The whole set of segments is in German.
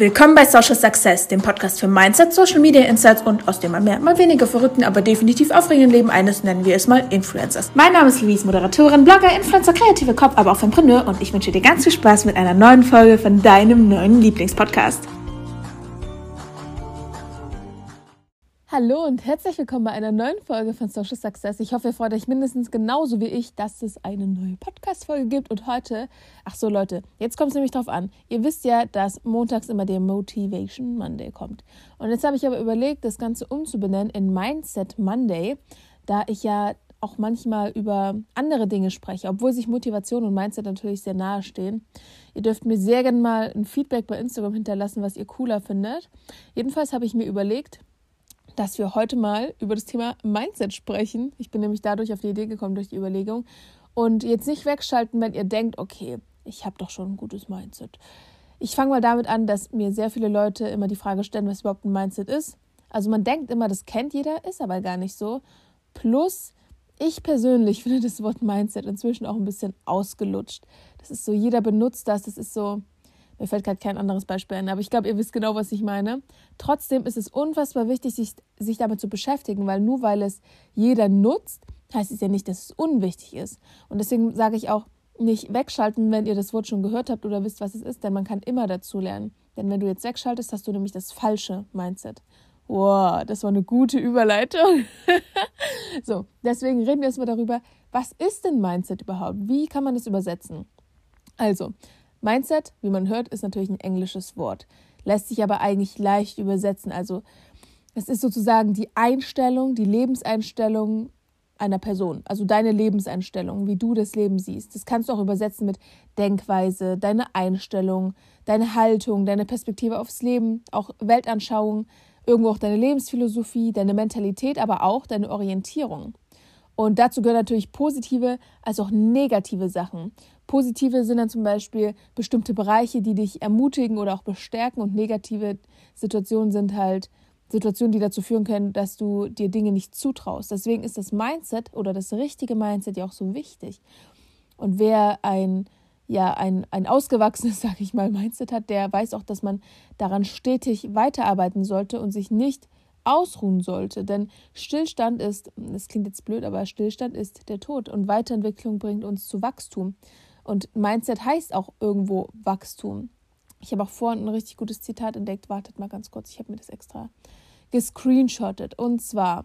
Willkommen bei Social Success, dem Podcast für Mindset, Social Media Insights und aus dem mal mehr, mal weniger verrückten, aber definitiv aufregenden Leben eines, nennen wir es mal Influencers. Mein Name ist Louise, Moderatorin, Blogger, Influencer, kreative Kopf, aber auch Fempreneur und ich wünsche dir ganz viel Spaß mit einer neuen Folge von deinem neuen Lieblingspodcast. Hallo und herzlich willkommen bei einer neuen Folge von Social Success. Ich hoffe, ihr freut euch mindestens genauso wie ich, dass es eine neue Podcast-Folge gibt. Und heute, ach so Leute, jetzt kommt es nämlich drauf an. Ihr wisst ja, dass montags immer der Motivation Monday kommt. Und jetzt habe ich aber überlegt, das Ganze umzubenennen in Mindset Monday, da ich ja auch manchmal über andere Dinge spreche, obwohl sich Motivation und Mindset natürlich sehr nahe stehen. Ihr dürft mir sehr gerne mal ein Feedback bei Instagram hinterlassen, was ihr cooler findet. Jedenfalls habe ich mir überlegt, dass wir heute mal über das Thema Mindset sprechen. Ich bin nämlich dadurch auf die Idee gekommen durch die Überlegung. Und jetzt nicht wegschalten, wenn ihr denkt, okay, ich habe doch schon ein gutes Mindset. Ich fange mal damit an, dass mir sehr viele Leute immer die Frage stellen, was überhaupt ein Mindset ist. Also man denkt immer, das kennt jeder, ist aber gar nicht so. Plus, ich persönlich finde das Wort Mindset inzwischen auch ein bisschen ausgelutscht. Das ist so, jeder benutzt das, das ist so, mir fällt gerade kein anderes Beispiel ein, aber ich glaube, ihr wisst genau, was ich meine. Trotzdem ist es unfassbar wichtig, sich, sich damit zu beschäftigen, weil nur weil es jeder nutzt, heißt es ja nicht, dass es unwichtig ist. Und deswegen sage ich auch, nicht wegschalten, wenn ihr das Wort schon gehört habt oder wisst, was es ist, denn man kann immer dazu lernen. Denn wenn du jetzt wegschaltest, hast du nämlich das falsche Mindset. Wow, das war eine gute Überleitung. so, deswegen reden wir erstmal darüber, was ist denn Mindset überhaupt? Wie kann man das übersetzen? Also, Mindset, wie man hört, ist natürlich ein englisches Wort, lässt sich aber eigentlich leicht übersetzen. Also es ist sozusagen die Einstellung, die Lebenseinstellung einer Person, also deine Lebenseinstellung, wie du das Leben siehst. Das kannst du auch übersetzen mit Denkweise, deine Einstellung, deine Haltung, deine Perspektive aufs Leben, auch Weltanschauung, irgendwo auch deine Lebensphilosophie, deine Mentalität, aber auch deine Orientierung. Und dazu gehören natürlich positive als auch negative Sachen. Positive sind dann zum Beispiel bestimmte Bereiche, die dich ermutigen oder auch bestärken und negative Situationen sind halt Situationen, die dazu führen können, dass du dir Dinge nicht zutraust. Deswegen ist das Mindset oder das richtige Mindset ja auch so wichtig. Und wer ein ja ein, ein ausgewachsenes, sage ich mal, Mindset hat, der weiß auch, dass man daran stetig weiterarbeiten sollte und sich nicht ausruhen sollte. Denn Stillstand ist, das klingt jetzt blöd, aber Stillstand ist der Tod und Weiterentwicklung bringt uns zu Wachstum. Und Mindset heißt auch irgendwo Wachstum. Ich habe auch vorhin ein richtig gutes Zitat entdeckt. Wartet mal ganz kurz, ich habe mir das extra gescreenshottet. Und zwar,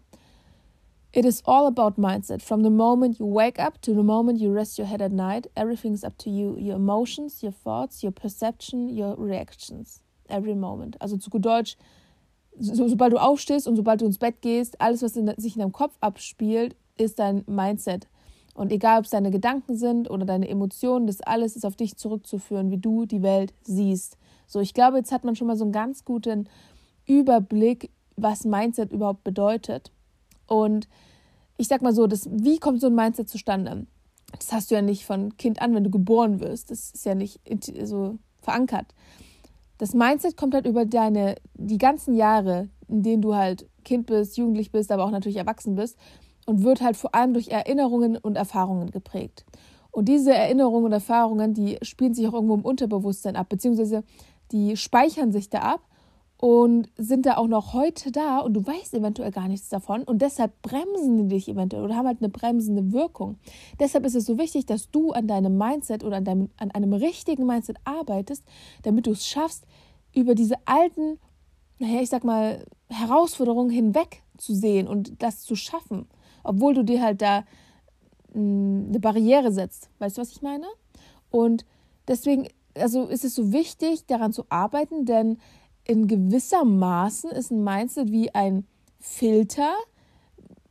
It is all about mindset. From the moment you wake up to the moment you rest your head at night, everything is up to you. Your emotions, your thoughts, your perception, your reactions. Every moment. Also zu gut Deutsch, so, sobald du aufstehst und sobald du ins Bett gehst, alles, was in, sich in deinem Kopf abspielt, ist dein Mindset. Und egal, ob es deine Gedanken sind oder deine Emotionen, das alles ist auf dich zurückzuführen, wie du die Welt siehst. So, ich glaube, jetzt hat man schon mal so einen ganz guten Überblick, was Mindset überhaupt bedeutet. Und ich sag mal so, das, wie kommt so ein Mindset zustande? Das hast du ja nicht von Kind an, wenn du geboren wirst. Das ist ja nicht so verankert. Das Mindset kommt halt über deine, die ganzen Jahre, in denen du halt Kind bist, Jugendlich bist, aber auch natürlich erwachsen bist und wird halt vor allem durch Erinnerungen und Erfahrungen geprägt. Und diese Erinnerungen und Erfahrungen, die spielen sich auch irgendwo im Unterbewusstsein ab, beziehungsweise die speichern sich da ab und sind da auch noch heute da und du weißt eventuell gar nichts davon und deshalb bremsen die dich eventuell oder haben halt eine bremsende Wirkung. Deshalb ist es so wichtig, dass du an deinem Mindset oder an, deinem, an einem richtigen Mindset arbeitest, damit du es schaffst, über diese alten, naja, ich sag mal, Herausforderungen hinweg zu sehen und das zu schaffen obwohl du dir halt da hm, eine Barriere setzt. Weißt du, was ich meine? Und deswegen, also ist es so wichtig, daran zu arbeiten, denn in gewisser Maßen ist ein Mindset wie ein Filter,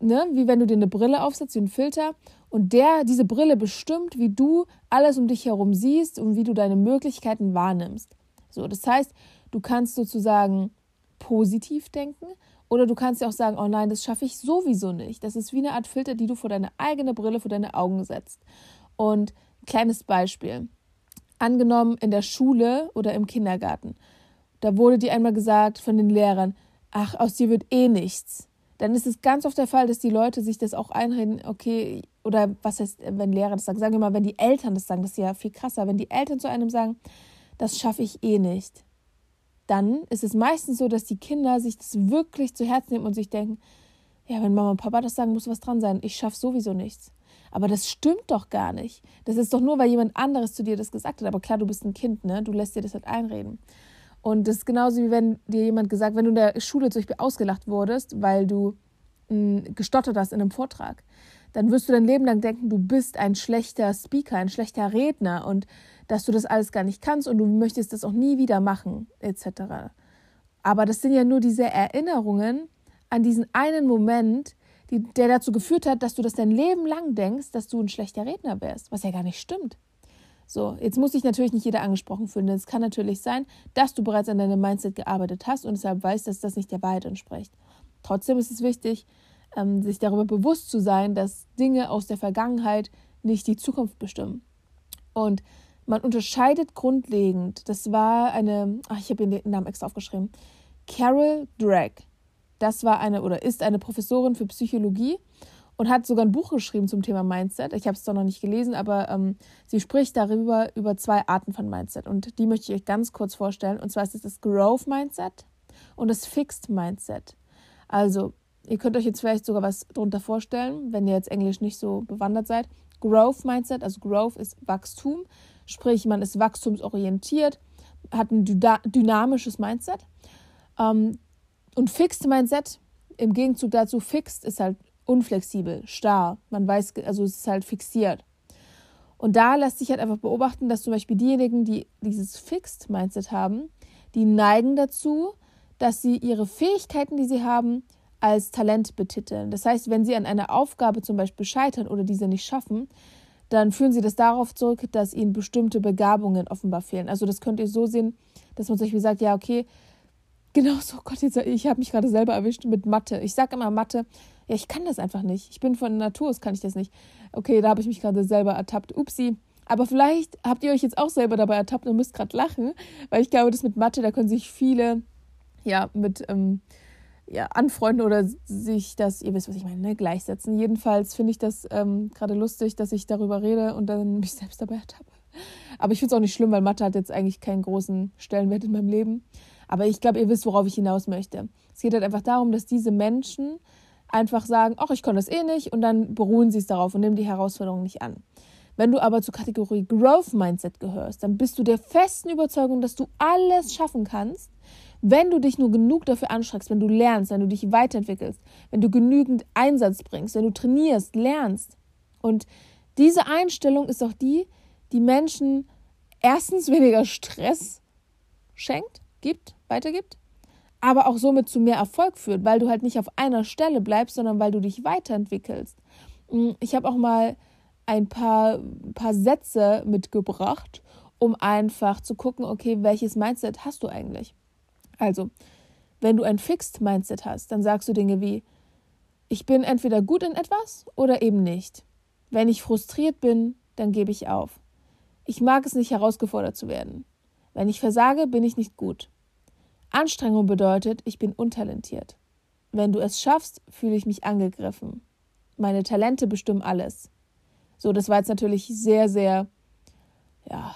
ne? wie wenn du dir eine Brille aufsetzt, wie ein Filter. Und der, diese Brille bestimmt, wie du alles um dich herum siehst und wie du deine Möglichkeiten wahrnimmst. So, das heißt, du kannst sozusagen positiv denken oder du kannst ja auch sagen, oh nein, das schaffe ich sowieso nicht. Das ist wie eine Art Filter, die du vor deine eigene Brille, vor deine Augen setzt. Und kleines Beispiel. Angenommen in der Schule oder im Kindergarten. Da wurde dir einmal gesagt von den Lehrern, ach, aus dir wird eh nichts. Dann ist es ganz oft der Fall, dass die Leute sich das auch einreden, okay, oder was heißt, wenn Lehrer das sagen, sagen wir mal, wenn die Eltern das sagen, das ist ja viel krasser, wenn die Eltern zu einem sagen, das schaffe ich eh nicht dann ist es meistens so, dass die Kinder sich das wirklich zu Herzen nehmen und sich denken, ja, wenn Mama und Papa das sagen, muss was dran sein. Ich schaffe sowieso nichts. Aber das stimmt doch gar nicht. Das ist doch nur, weil jemand anderes zu dir das gesagt hat. Aber klar, du bist ein Kind, ne? Du lässt dir das halt einreden. Und das ist genauso wie wenn dir jemand gesagt, wenn du in der Schule zum Beispiel ausgelacht wurdest, weil du hm, gestottert hast in einem Vortrag, dann wirst du dein Leben lang denken, du bist ein schlechter Speaker, ein schlechter Redner und dass du das alles gar nicht kannst und du möchtest das auch nie wieder machen, etc. Aber das sind ja nur diese Erinnerungen an diesen einen Moment, die, der dazu geführt hat, dass du das dein Leben lang denkst, dass du ein schlechter Redner wärst, was ja gar nicht stimmt. So, jetzt muss sich natürlich nicht jeder angesprochen fühlen, denn es kann natürlich sein, dass du bereits an deinem Mindset gearbeitet hast und deshalb weißt, dass das nicht der Wahrheit entspricht. Trotzdem ist es wichtig, ähm, sich darüber bewusst zu sein, dass Dinge aus der Vergangenheit nicht die Zukunft bestimmen. Und man unterscheidet grundlegend, das war eine, ach, ich habe den Namen extra aufgeschrieben, Carol Drake. Das war eine oder ist eine Professorin für Psychologie und hat sogar ein Buch geschrieben zum Thema Mindset. Ich habe es doch noch nicht gelesen, aber ähm, sie spricht darüber über zwei Arten von Mindset und die möchte ich euch ganz kurz vorstellen. Und zwar ist es das Growth Mindset und das Fixed Mindset. Also ihr könnt euch jetzt vielleicht sogar was darunter vorstellen, wenn ihr jetzt Englisch nicht so bewandert seid. Growth Mindset, also Growth ist Wachstum, sprich man ist wachstumsorientiert, hat ein dynamisches Mindset. Ähm, und Fixed Mindset, im Gegenzug dazu, Fixed ist halt unflexibel, starr. Man weiß, also es ist halt fixiert. Und da lässt sich halt einfach beobachten, dass zum Beispiel diejenigen, die dieses Fixed Mindset haben, die neigen dazu, dass sie ihre Fähigkeiten, die sie haben, als Talent betiteln. Das heißt, wenn sie an einer Aufgabe zum Beispiel scheitern oder diese nicht schaffen, dann führen sie das darauf zurück, dass ihnen bestimmte Begabungen offenbar fehlen. Also das könnt ihr so sehen, dass man zum Beispiel sagt, ja, okay, genau so, Gott, jetzt, ich habe mich gerade selber erwischt mit Mathe. Ich sage immer Mathe, ja, ich kann das einfach nicht. Ich bin von Natur aus, kann ich das nicht. Okay, da habe ich mich gerade selber ertappt. Upsi. Aber vielleicht habt ihr euch jetzt auch selber dabei ertappt und müsst gerade lachen, weil ich glaube, das mit Mathe, da können sich viele ja mit ähm, ja, anfreunden oder sich das, ihr wisst, was ich meine, ne, gleichsetzen. Jedenfalls finde ich das ähm, gerade lustig, dass ich darüber rede und dann mich selbst dabei ertappe. Aber ich finde es auch nicht schlimm, weil Mathe hat jetzt eigentlich keinen großen Stellenwert in meinem Leben. Aber ich glaube, ihr wisst, worauf ich hinaus möchte. Es geht halt einfach darum, dass diese Menschen einfach sagen, ach, ich kann das eh nicht und dann beruhen sie es darauf und nehmen die Herausforderung nicht an. Wenn du aber zur Kategorie Growth Mindset gehörst, dann bist du der festen Überzeugung, dass du alles schaffen kannst, wenn du dich nur genug dafür anstrengst, wenn du lernst, wenn du dich weiterentwickelst, wenn du genügend Einsatz bringst, wenn du trainierst, lernst. Und diese Einstellung ist auch die, die Menschen erstens weniger Stress schenkt, gibt, weitergibt aber auch somit zu mehr Erfolg führt, weil du halt nicht auf einer Stelle bleibst, sondern weil du dich weiterentwickelst. Mm, ich habe auch mal ein paar, paar Sätze mitgebracht, um einfach zu gucken, okay, welches Mindset hast du eigentlich? Also, wenn du ein Fixed Mindset hast, dann sagst du Dinge wie, ich bin entweder gut in etwas oder eben nicht. Wenn ich frustriert bin, dann gebe ich auf. Ich mag es nicht herausgefordert zu werden. Wenn ich versage, bin ich nicht gut. Anstrengung bedeutet, ich bin untalentiert. Wenn du es schaffst, fühle ich mich angegriffen. Meine Talente bestimmen alles. So, das war jetzt natürlich sehr, sehr, ja,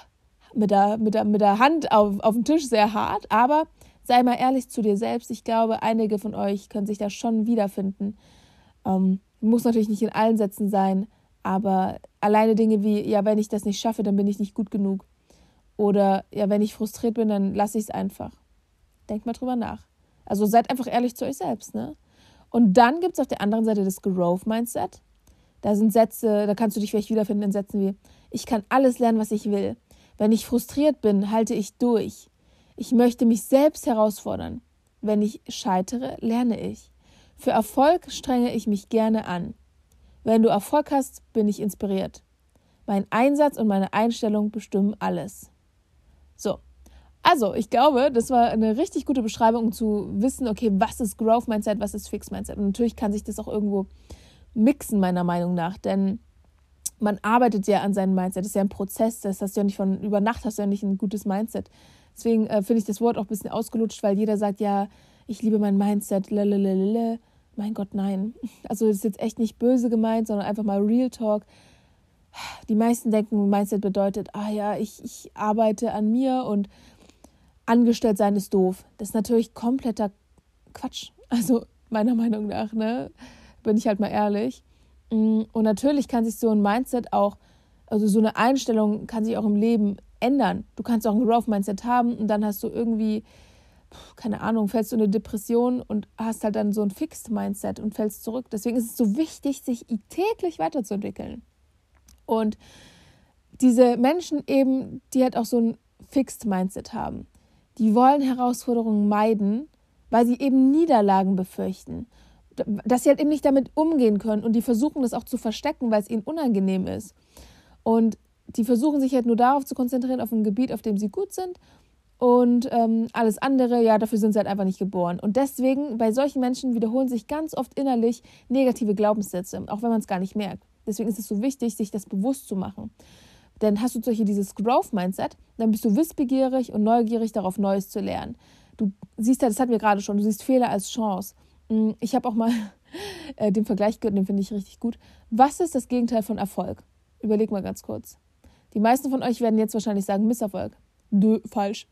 mit der, mit der, mit der Hand auf, auf dem Tisch sehr hart, aber sei mal ehrlich zu dir selbst. Ich glaube, einige von euch können sich da schon wiederfinden. Ähm, muss natürlich nicht in allen Sätzen sein, aber alleine Dinge wie, ja, wenn ich das nicht schaffe, dann bin ich nicht gut genug. Oder ja, wenn ich frustriert bin, dann lasse ich es einfach. Denkt mal drüber nach. Also seid einfach ehrlich zu euch selbst, ne? Und dann gibt es auf der anderen Seite das Growth Mindset. Da sind Sätze, da kannst du dich vielleicht wiederfinden in Sätzen wie: Ich kann alles lernen, was ich will. Wenn ich frustriert bin, halte ich durch. Ich möchte mich selbst herausfordern. Wenn ich scheitere, lerne ich. Für Erfolg strenge ich mich gerne an. Wenn du Erfolg hast, bin ich inspiriert. Mein Einsatz und meine Einstellung bestimmen alles. So, also, ich glaube, das war eine richtig gute Beschreibung, um zu wissen, okay, was ist Growth Mindset, was ist Fixed Mindset. Und natürlich kann sich das auch irgendwo mixen, meiner Meinung nach, denn man arbeitet ja an seinem Mindset. Das ist ja ein Prozess, das hast du ja nicht von über Nacht hast du ja nicht ein gutes Mindset. Deswegen äh, finde ich das Wort auch ein bisschen ausgelutscht, weil jeder sagt, ja, ich liebe mein Mindset, lalalala. Mein Gott, nein. Also das ist jetzt echt nicht böse gemeint, sondern einfach mal Real Talk. Die meisten denken, Mindset bedeutet, ah ja, ich, ich arbeite an mir und angestellt sein ist doof. Das ist natürlich kompletter Quatsch. Also meiner Meinung nach, ne? Bin ich halt mal ehrlich. Mm, und natürlich kann sich so ein Mindset auch, also so eine Einstellung kann sich auch im Leben ändern. Du kannst auch ein Growth-Mindset haben und dann hast du irgendwie, keine Ahnung, fällst du in eine Depression und hast halt dann so ein Fixed-Mindset und fällst zurück. Deswegen ist es so wichtig, sich täglich weiterzuentwickeln. Und diese Menschen eben, die halt auch so ein Fixed-Mindset haben, die wollen Herausforderungen meiden, weil sie eben Niederlagen befürchten. Dass sie halt eben nicht damit umgehen können und die versuchen das auch zu verstecken, weil es ihnen unangenehm ist. Und die versuchen sich halt nur darauf zu konzentrieren, auf ein Gebiet, auf dem sie gut sind. Und ähm, alles andere, ja, dafür sind sie halt einfach nicht geboren. Und deswegen, bei solchen Menschen wiederholen sich ganz oft innerlich negative Glaubenssätze, auch wenn man es gar nicht merkt. Deswegen ist es so wichtig, sich das bewusst zu machen. Denn hast du solche dieses Growth-Mindset, dann bist du wissbegierig und neugierig darauf, Neues zu lernen. Du siehst ja, das hatten wir gerade schon, du siehst Fehler als Chance. Mm, ich habe auch mal äh, den Vergleich gehört, den finde ich richtig gut. Was ist das Gegenteil von Erfolg? Überleg mal ganz kurz. Die meisten von euch werden jetzt wahrscheinlich sagen Misserfolg. Nö, falsch.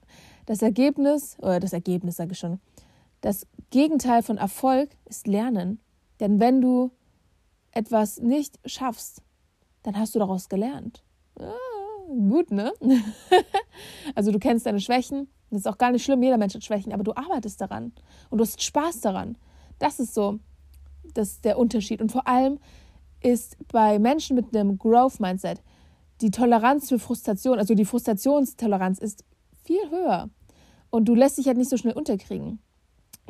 Das Ergebnis, oder das Ergebnis sage ich schon, das Gegenteil von Erfolg ist Lernen. Denn wenn du etwas nicht schaffst, dann hast du daraus gelernt. Gut, ne? also du kennst deine Schwächen. Das ist auch gar nicht schlimm, jeder Mensch hat Schwächen, aber du arbeitest daran und du hast Spaß daran. Das ist so das der Unterschied. Und vor allem ist bei Menschen mit einem Growth-Mindset die Toleranz für Frustration, also die Frustrationstoleranz ist viel höher. Und du lässt dich halt nicht so schnell unterkriegen.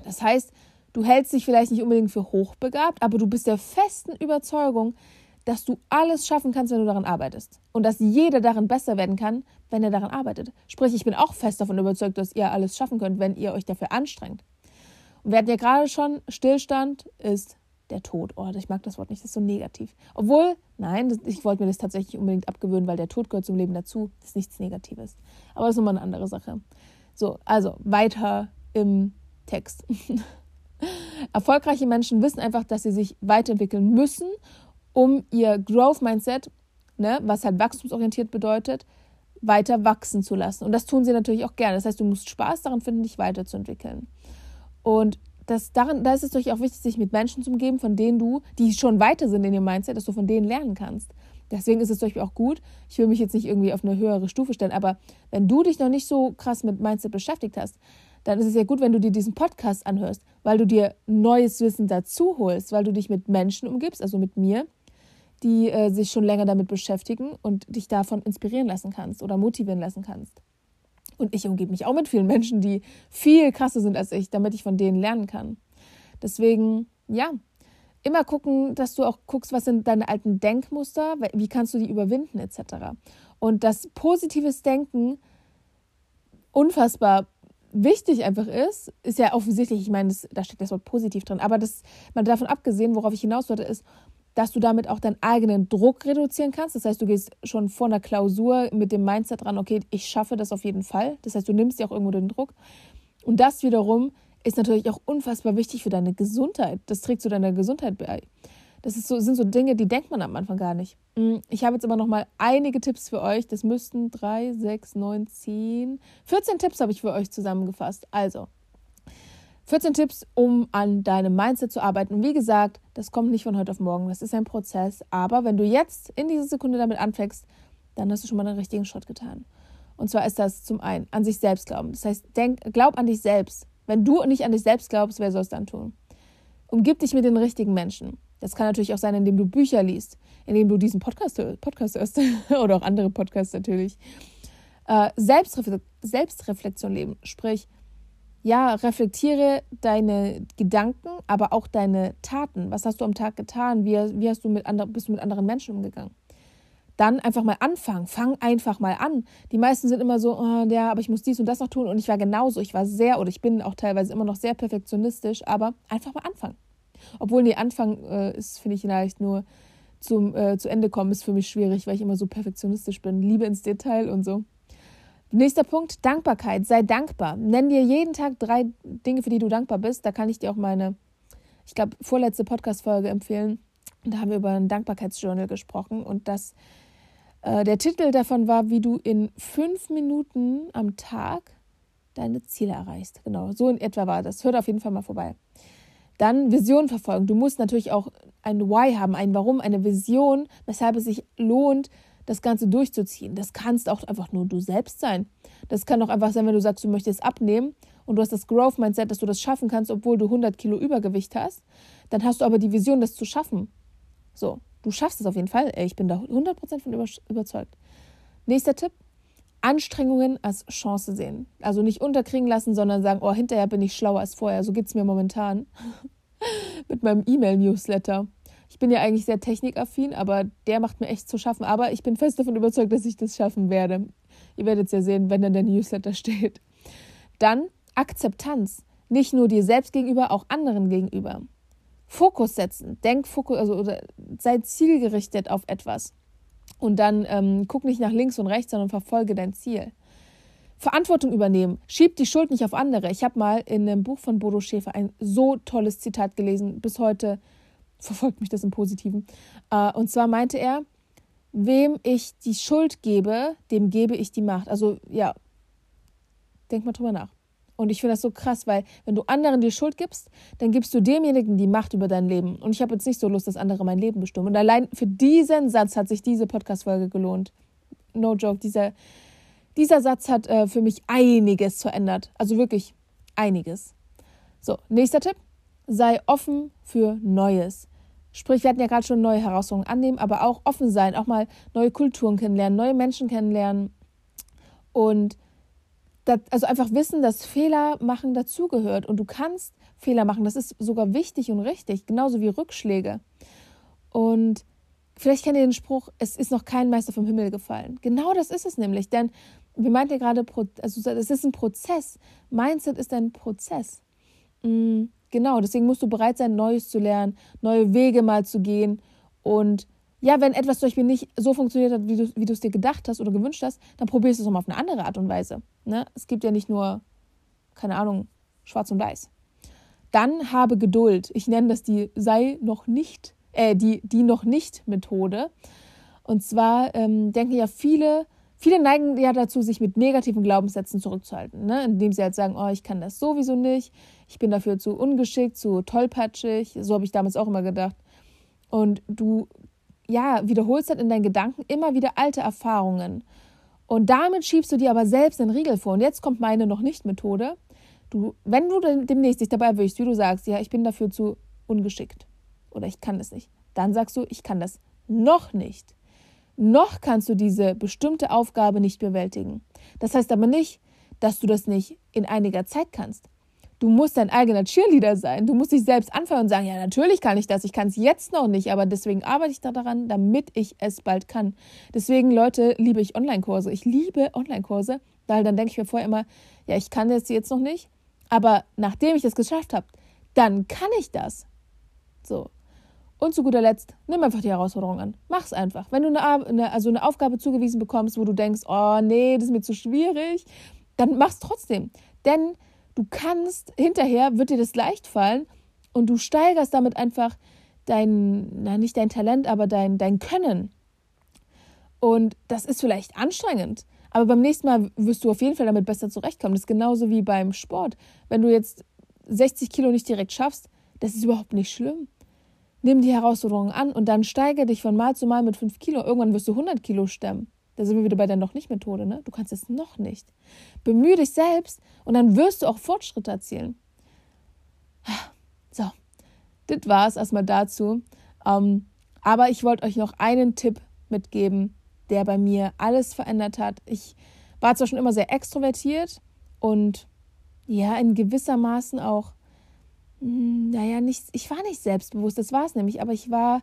Das heißt, du hältst dich vielleicht nicht unbedingt für hochbegabt, aber du bist der festen Überzeugung, dass du alles schaffen kannst, wenn du daran arbeitest. Und dass jeder darin besser werden kann, wenn er daran arbeitet. Sprich, ich bin auch fest davon überzeugt, dass ihr alles schaffen könnt, wenn ihr euch dafür anstrengt. Und wir hatten ja gerade schon, Stillstand ist der Tod. Oh, ich mag das Wort nicht, das ist so negativ. Obwohl, nein, ich wollte mir das tatsächlich unbedingt abgewöhnen, weil der Tod gehört zum Leben dazu. Das ist nichts Negatives. Aber das ist nochmal eine andere Sache. So, also weiter im Text. Erfolgreiche Menschen wissen einfach, dass sie sich weiterentwickeln müssen um ihr Growth Mindset, ne, was halt wachstumsorientiert bedeutet, weiter wachsen zu lassen. Und das tun sie natürlich auch gerne. Das heißt, du musst Spaß daran finden, dich weiterzuentwickeln. Und das, daran, da ist es natürlich auch wichtig, sich mit Menschen zu umgeben, von denen du, die schon weiter sind in ihrem Mindset, dass du von denen lernen kannst. Deswegen ist es zum auch gut, ich will mich jetzt nicht irgendwie auf eine höhere Stufe stellen, aber wenn du dich noch nicht so krass mit Mindset beschäftigt hast, dann ist es ja gut, wenn du dir diesen Podcast anhörst, weil du dir neues Wissen dazu holst, weil du dich mit Menschen umgibst, also mit mir, die äh, sich schon länger damit beschäftigen und dich davon inspirieren lassen kannst oder motivieren lassen kannst. Und ich umgebe mich auch mit vielen Menschen, die viel krasser sind als ich, damit ich von denen lernen kann. Deswegen, ja, immer gucken, dass du auch guckst, was sind deine alten Denkmuster, wie kannst du die überwinden, etc. Und dass positives Denken unfassbar wichtig einfach ist, ist ja offensichtlich, ich meine, das, da steckt das Wort positiv drin, aber das mal davon abgesehen, worauf ich hinaus wollte, ist, dass du damit auch deinen eigenen Druck reduzieren kannst. Das heißt, du gehst schon vor einer Klausur mit dem Mindset dran, okay, ich schaffe das auf jeden Fall. Das heißt, du nimmst dir auch irgendwo den Druck. Und das wiederum ist natürlich auch unfassbar wichtig für deine Gesundheit. Das trägt zu deiner Gesundheit bei. Das so, sind so Dinge, die denkt man am Anfang gar nicht. Mm, ich habe jetzt aber noch mal einige Tipps für euch. Das müssten drei, sechs, neun, zehn, 14 Tipps habe ich für euch zusammengefasst. Also, 14 Tipps, um an deinem Mindset zu arbeiten. Wie gesagt, das kommt nicht von heute auf morgen, das ist ein Prozess. Aber wenn du jetzt in dieser Sekunde damit anfängst, dann hast du schon mal einen richtigen Schritt getan. Und zwar ist das zum einen an sich selbst glauben. Das heißt, denk, glaub an dich selbst. Wenn du nicht an dich selbst glaubst, wer soll es dann tun? Umgib dich mit den richtigen Menschen. Das kann natürlich auch sein, indem du Bücher liest, indem du diesen Podcast, Podcast hörst oder auch andere Podcasts natürlich. Äh, Selbstrefle Selbstreflexion leben, sprich, ja, reflektiere deine Gedanken, aber auch deine Taten. Was hast du am Tag getan? Wie, wie hast du mit andre, bist du mit anderen Menschen umgegangen? Dann einfach mal anfangen. Fang einfach mal an. Die meisten sind immer so, oh, ja, aber ich muss dies und das noch tun. Und ich war genauso. Ich war sehr oder ich bin auch teilweise immer noch sehr perfektionistisch, aber einfach mal anfangen. Obwohl, nee, Anfang äh, ist, finde ich, vielleicht nur zum äh, zu Ende kommen, ist für mich schwierig, weil ich immer so perfektionistisch bin. Liebe ins Detail und so. Nächster Punkt, Dankbarkeit. Sei dankbar. Nenn dir jeden Tag drei Dinge, für die du dankbar bist. Da kann ich dir auch meine, ich glaube, vorletzte Podcast-Folge empfehlen. Da haben wir über ein Dankbarkeitsjournal gesprochen und das, äh, der Titel davon war, wie du in fünf Minuten am Tag deine Ziele erreichst. Genau, so in etwa war das. Hört auf jeden Fall mal vorbei. Dann Vision verfolgen. Du musst natürlich auch ein Why haben, ein Warum, eine Vision, weshalb es sich lohnt, das Ganze durchzuziehen. Das kannst auch einfach nur du selbst sein. Das kann auch einfach sein, wenn du sagst, du möchtest abnehmen und du hast das Growth Mindset, dass du das schaffen kannst, obwohl du 100 Kilo Übergewicht hast. Dann hast du aber die Vision, das zu schaffen. So, du schaffst es auf jeden Fall. Ich bin da 100% von überzeugt. Nächster Tipp. Anstrengungen als Chance sehen. Also nicht unterkriegen lassen, sondern sagen, oh, hinterher bin ich schlauer als vorher. So geht es mir momentan mit meinem E-Mail-Newsletter. Ich bin ja eigentlich sehr technikaffin, aber der macht mir echt zu schaffen. Aber ich bin fest davon überzeugt, dass ich das schaffen werde. Ihr werdet es ja sehen, wenn dann der Newsletter steht. Dann Akzeptanz. Nicht nur dir selbst gegenüber, auch anderen gegenüber. Fokus setzen. Denk Fokus, also oder sei zielgerichtet auf etwas. Und dann ähm, guck nicht nach links und rechts, sondern verfolge dein Ziel. Verantwortung übernehmen. Schieb die Schuld nicht auf andere. Ich habe mal in einem Buch von Bodo Schäfer ein so tolles Zitat gelesen. Bis heute verfolgt mich das im Positiven. Äh, und zwar meinte er, wem ich die Schuld gebe, dem gebe ich die Macht. Also ja, denk mal drüber nach. Und ich finde das so krass, weil wenn du anderen die Schuld gibst, dann gibst du demjenigen die Macht über dein Leben. Und ich habe jetzt nicht so Lust, dass andere mein Leben bestimmen. Und allein für diesen Satz hat sich diese Podcast-Folge gelohnt. No joke, dieser, dieser Satz hat äh, für mich einiges verändert. Also wirklich einiges. So, nächster Tipp. Sei offen für Neues. Sprich, wir hatten ja gerade schon neue Herausforderungen annehmen, aber auch offen sein, auch mal neue Kulturen kennenlernen, neue Menschen kennenlernen. Und das, also einfach wissen, dass Fehler machen dazugehört und du kannst Fehler machen. Das ist sogar wichtig und richtig, genauso wie Rückschläge. Und vielleicht kennt ihr den Spruch, es ist noch kein Meister vom Himmel gefallen. Genau das ist es nämlich, denn wir meinten ja gerade, also es ist ein Prozess. Mindset ist ein Prozess. Mm, genau, deswegen musst du bereit sein, Neues zu lernen, neue Wege mal zu gehen und ja, wenn etwas zum Beispiel nicht so funktioniert hat, wie du, wie du es dir gedacht hast oder gewünscht hast, dann probierst du es nochmal auf eine andere Art und Weise. Ne? Es gibt ja nicht nur, keine Ahnung, schwarz und weiß. Dann habe Geduld. Ich nenne das die sei noch nicht, äh, die, die noch nicht Methode. Und zwar ähm, denken ja viele, viele neigen ja dazu, sich mit negativen Glaubenssätzen zurückzuhalten, ne? indem sie halt sagen, oh, ich kann das sowieso nicht, ich bin dafür zu ungeschickt, zu tollpatschig. So habe ich damals auch immer gedacht. Und du ja, wiederholst dann in deinen Gedanken immer wieder alte Erfahrungen. Und damit schiebst du dir aber selbst einen Riegel vor. Und jetzt kommt meine noch nicht Methode. Du, wenn du demnächst dich dabei erwischst, wie du sagst, ja, ich bin dafür zu ungeschickt oder ich kann das nicht, dann sagst du, ich kann das noch nicht. Noch kannst du diese bestimmte Aufgabe nicht bewältigen. Das heißt aber nicht, dass du das nicht in einiger Zeit kannst. Du musst dein eigener Cheerleader sein. Du musst dich selbst anfangen und sagen, ja, natürlich kann ich das. Ich kann es jetzt noch nicht, aber deswegen arbeite ich daran, damit ich es bald kann. Deswegen, Leute, liebe ich Online-Kurse. Ich liebe Online-Kurse, weil dann denke ich mir vorher immer, ja, ich kann das jetzt noch nicht, aber nachdem ich das geschafft habe, dann kann ich das. So. Und zu guter Letzt, nimm einfach die Herausforderung an. Mach's einfach. Wenn du eine, also eine Aufgabe zugewiesen bekommst, wo du denkst, oh nee, das ist mir zu schwierig, dann mach's trotzdem. Denn du kannst, hinterher wird dir das leicht fallen und du steigerst damit einfach dein, na nicht dein Talent, aber dein, dein Können. Und das ist vielleicht anstrengend, aber beim nächsten Mal wirst du auf jeden Fall damit besser zurechtkommen. Das ist genauso wie beim Sport. Wenn du jetzt 60 Kilo nicht direkt schaffst, das ist überhaupt nicht schlimm. Nimm die Herausforderungen an und dann steige dich von Mal zu Mal mit 5 Kilo. Irgendwann wirst du 100 Kilo stemmen. Da sind wir wieder bei der noch nicht Methode, ne? Du kannst es noch nicht. Bemühe dich selbst und dann wirst du auch Fortschritte erzielen. So, das war es erstmal dazu. Ähm, aber ich wollte euch noch einen Tipp mitgeben, der bei mir alles verändert hat. Ich war zwar schon immer sehr extrovertiert und ja, in gewissermaßen auch, hm, naja, nicht, ich war nicht selbstbewusst, das war es nämlich, aber ich war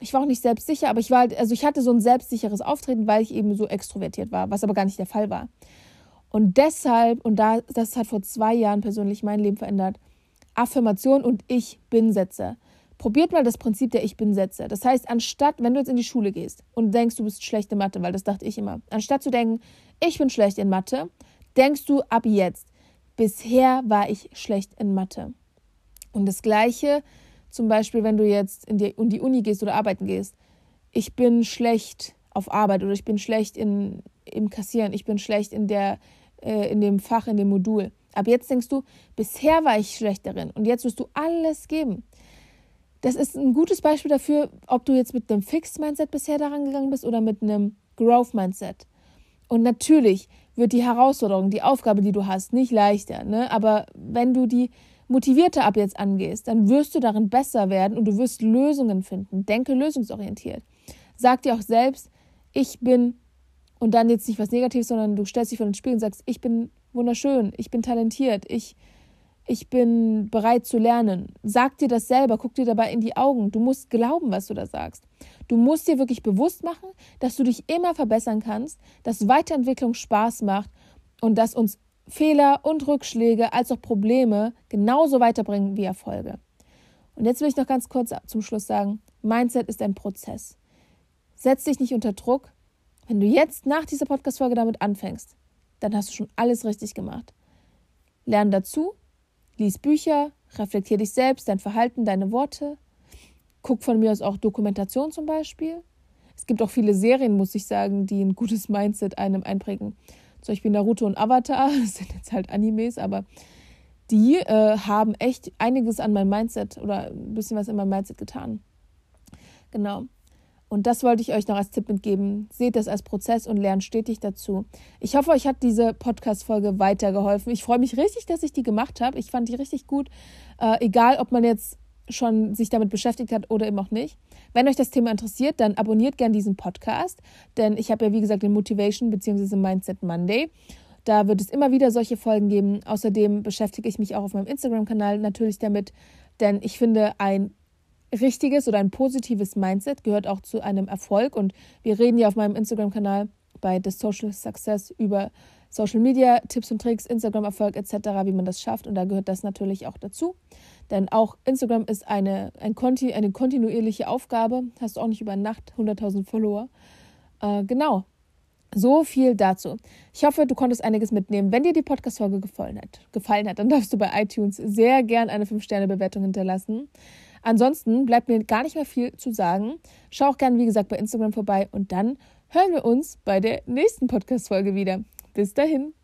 ich war auch nicht selbstsicher, aber ich war, also ich hatte so ein selbstsicheres Auftreten, weil ich eben so extrovertiert war, was aber gar nicht der Fall war. Und deshalb, und da, das hat vor zwei Jahren persönlich mein Leben verändert, Affirmation und Ich bin Sätze. Probiert mal das Prinzip der Ich bin Sätze. Das heißt, anstatt, wenn du jetzt in die Schule gehst und denkst, du bist schlecht in Mathe, weil das dachte ich immer, anstatt zu denken, ich bin schlecht in Mathe, denkst du ab jetzt, bisher war ich schlecht in Mathe. Und das Gleiche zum Beispiel, wenn du jetzt in die, in die Uni gehst oder arbeiten gehst, ich bin schlecht auf Arbeit oder ich bin schlecht in, im Kassieren, ich bin schlecht in der, äh, in dem Fach, in dem Modul. Ab jetzt denkst du, bisher war ich schlecht darin und jetzt wirst du alles geben. Das ist ein gutes Beispiel dafür, ob du jetzt mit einem Fixed Mindset bisher daran gegangen bist oder mit einem Growth Mindset. Und natürlich wird die Herausforderung, die Aufgabe, die du hast, nicht leichter. Ne? Aber wenn du die motivierter ab jetzt angehst, dann wirst du darin besser werden und du wirst Lösungen finden. Denke lösungsorientiert. Sag dir auch selbst, ich bin, und dann jetzt nicht was Negatives, sondern du stellst dich vor den Spiegel und sagst, ich bin wunderschön, ich bin talentiert, ich, ich bin bereit zu lernen. Sag dir das selber, guck dir dabei in die Augen. Du musst glauben, was du da sagst. Du musst dir wirklich bewusst machen, dass du dich immer verbessern kannst, dass Weiterentwicklung Spaß macht und dass uns Fehler und Rückschläge als auch Probleme genauso weiterbringen wie Erfolge. Und jetzt will ich noch ganz kurz zum Schluss sagen, Mindset ist ein Prozess. Setz dich nicht unter Druck. Wenn du jetzt nach dieser Podcast-Folge damit anfängst, dann hast du schon alles richtig gemacht. Lern dazu, lies Bücher, reflektier dich selbst, dein Verhalten, deine Worte. Guck von mir aus auch Dokumentation zum Beispiel. Es gibt auch viele Serien, muss ich sagen, die ein gutes Mindset einem einprägen. Zum Beispiel Naruto und Avatar, das sind jetzt halt Animes, aber die äh, haben echt einiges an meinem Mindset oder ein bisschen was in meinem Mindset getan. Genau. Und das wollte ich euch noch als Tipp mitgeben. Seht das als Prozess und lernt stetig dazu. Ich hoffe, euch hat diese Podcast-Folge weitergeholfen. Ich freue mich richtig, dass ich die gemacht habe. Ich fand die richtig gut. Äh, egal, ob man jetzt schon sich damit beschäftigt hat oder eben auch nicht. Wenn euch das Thema interessiert, dann abonniert gerne diesen Podcast, denn ich habe ja wie gesagt den Motivation bzw. Mindset Monday. Da wird es immer wieder solche Folgen geben. Außerdem beschäftige ich mich auch auf meinem Instagram-Kanal natürlich damit, denn ich finde, ein richtiges oder ein positives Mindset gehört auch zu einem Erfolg. Und wir reden ja auf meinem Instagram-Kanal bei The Social Success über Social Media, Tipps und Tricks, Instagram-Erfolg etc., wie man das schafft. Und da gehört das natürlich auch dazu. Denn auch Instagram ist eine, ein Konti, eine kontinuierliche Aufgabe. Hast du auch nicht über Nacht 100.000 Follower. Äh, genau. So viel dazu. Ich hoffe, du konntest einiges mitnehmen. Wenn dir die Podcast-Folge gefallen hat, gefallen hat, dann darfst du bei iTunes sehr gern eine 5-Sterne-Bewertung hinterlassen. Ansonsten bleibt mir gar nicht mehr viel zu sagen. Schau auch gerne, wie gesagt, bei Instagram vorbei und dann hören wir uns bei der nächsten Podcast-Folge wieder. Bis dahin.